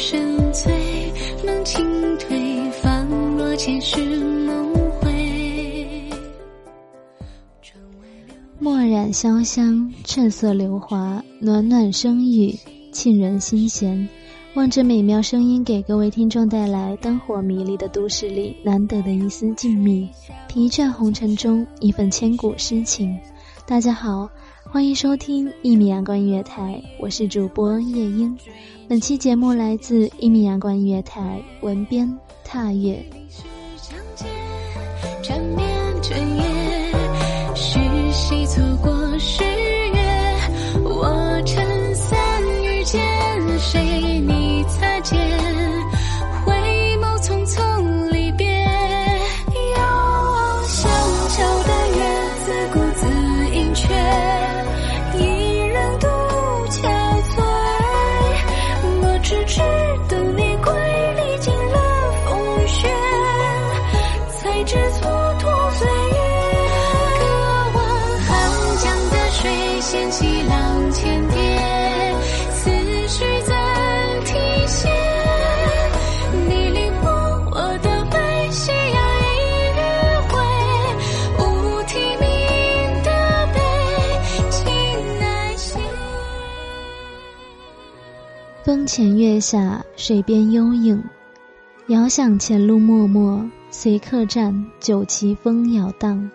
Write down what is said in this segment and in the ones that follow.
深邃，能进退，方若前世梦回墨染潇湘，趁色流华，暖暖声语，沁人心弦。望着美妙声音，给各位听众带来灯火迷离的都市里难得的一丝静谧，疲倦红尘中一份千古诗情。大家好，欢迎收听一米阳光音乐台，我是主播夜莺。本期节目来自一米阳光音乐台，文编踏月。谁错过十月？我撑伞遇见谁？风前月下，水边幽影，遥想前路漠漠，随客栈酒旗风摇荡，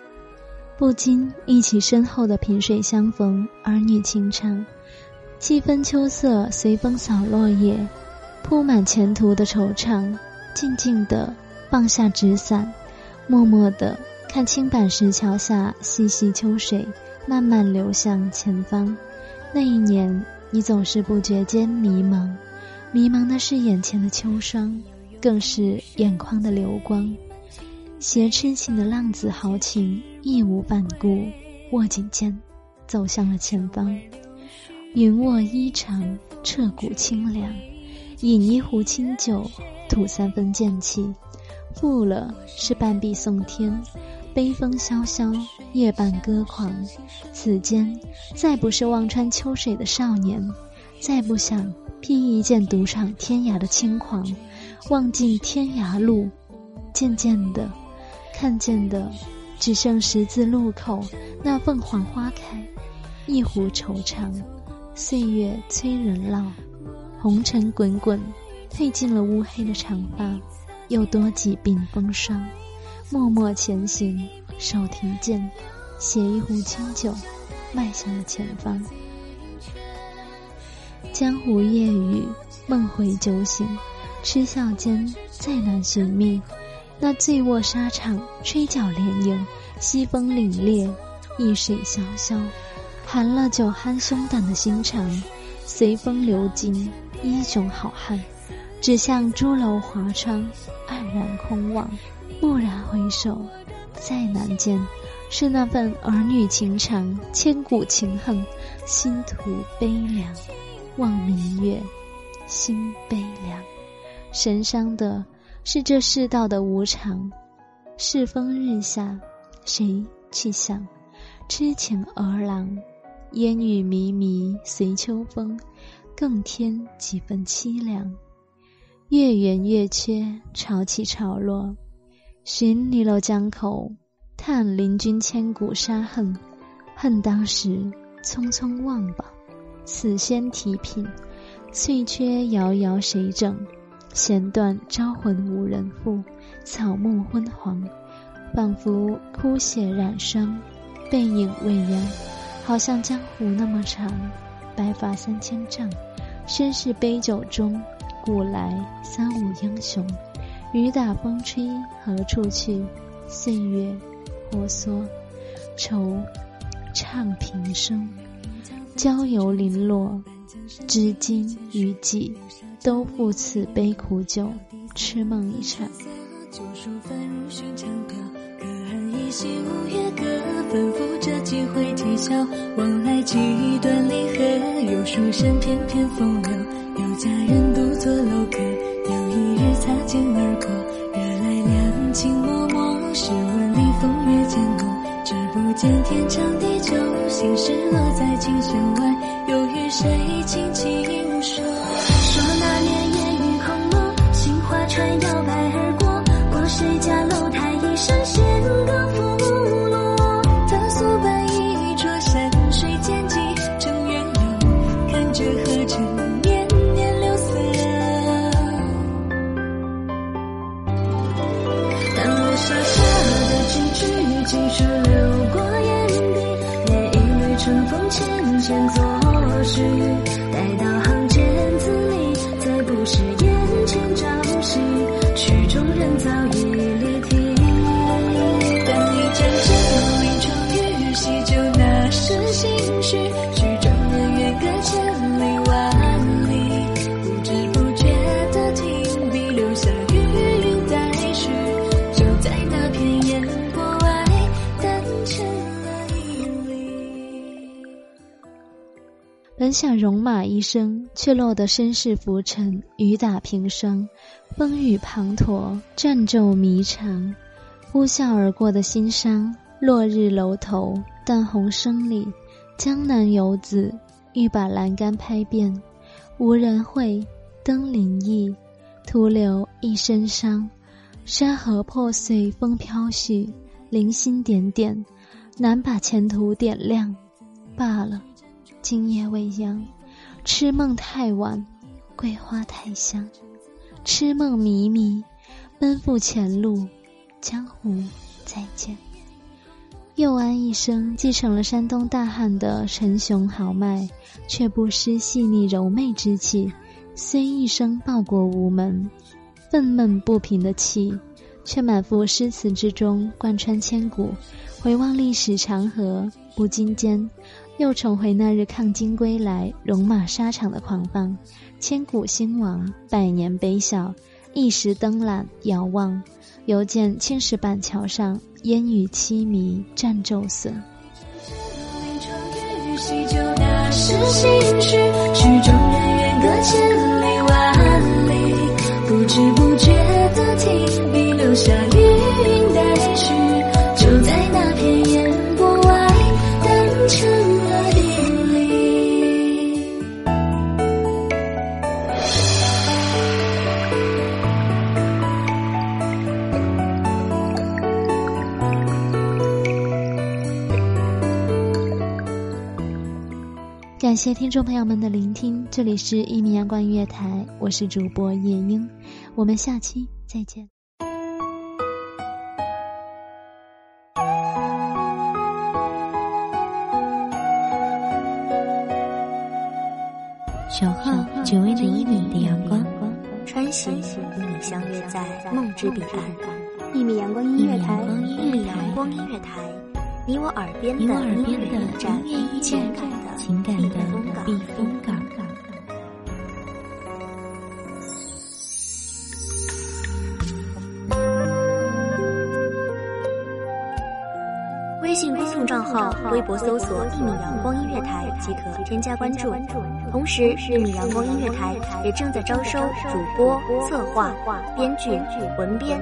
不禁忆起身后的萍水相逢，儿女情长。七分秋色随风扫落叶，铺满前途的惆怅。静静的放下纸伞，默默的看青板石桥下细细秋水，慢慢流向前方。那一年。你总是不觉间迷茫，迷茫的是眼前的秋霜，更是眼眶的流光。携痴情的浪子豪情，义无反顾，握紧剑，走向了前方。云卧衣裳，彻骨清凉。饮一壶清酒，吐三分剑气。负了是半壁送天，悲风萧萧。夜半歌狂，此间再不是望穿秋水的少年，再不想披一件独闯天涯的轻狂。望尽天涯路，渐渐的，看见的只剩十字路口那凤凰花开，一壶惆怅，岁月催人老，红尘滚滚，褪尽了乌黑的长发，又多几鬓风霜，默默前行。手提剑，携一壶清酒，迈向了前方。江湖夜雨，梦回酒醒，痴笑间再难寻觅。那醉卧沙场，吹角连营，西风凛冽，易水潇潇，寒了酒酣胸胆的心肠，随风流尽英雄好汉，只向朱楼华窗，黯然空望，蓦然回首，再难见，是那份儿女情长，千古情恨，心徒悲凉。望明月，心悲凉。神伤的是这世道的无常。世风日下，谁去想？痴情儿郎，烟雨迷迷随秋风，更添几分凄凉。月圆月缺，潮起潮落。寻离楼江口，叹邻君千古杀恨。恨当时匆匆忘吧。此仙提品，翠缺遥遥谁整？弦断招魂无人复，草木昏黄，仿佛枯血染霜，背影未央，好像江湖那么长。白发三千丈，身世杯酒中，古来三五英雄。雨打风吹何处去？岁月婆娑，愁唱平生。郊游零落，至今余悸，都付此杯苦酒，痴梦一场。旧书翻入寻常调，可恨依稀五月歌，吩咐着几回啼笑。往来几段离合，有书生翩翩风流，有佳人独坐楼阁。擦肩而过，惹来两情脉脉。诗文里风月渐浓，只不见天长地久，心事落在琴弦外，又与谁轻轻。本想戎马一生，却落得身世浮沉，雨打平霜，风雨滂沱，战骤迷长。呼啸而过的心伤，落日楼头，淡红声里，江南游子欲把栏杆拍遍，无人会，登临意，徒留一身伤。山河破碎，风飘絮，零星点点，难把前途点亮。罢了。今夜未央，痴梦太晚，桂花太香。痴梦迷迷，奔赴前路，江湖再见。佑安一生继承了山东大汉的沉雄豪迈，却不失细腻柔媚之气。虽一生报国无门，愤懑不平的气，却满腹诗词之中贯穿千古。回望历史长河，不禁间。又重回那日抗金归来、戎马沙场的狂放，千古兴亡，百年悲笑。一时登览遥望，犹见青石板桥上烟雨凄迷，战骤损。感谢听众朋友们的聆听，这里是一米阳光音乐台，我是主播夜莺，我们下期再见。守候只为那一米的阳光，穿行与你相约在梦之彼岸。一米阳光音乐台，一米阳光音乐台，你我耳边的你我耳边的音乐驿站，情感的避风港。微信公众账号、微博搜索“一米阳光音乐台”即可添加关注。同时，一米阳光音乐台也正在招收主播、策划、编剧、文编、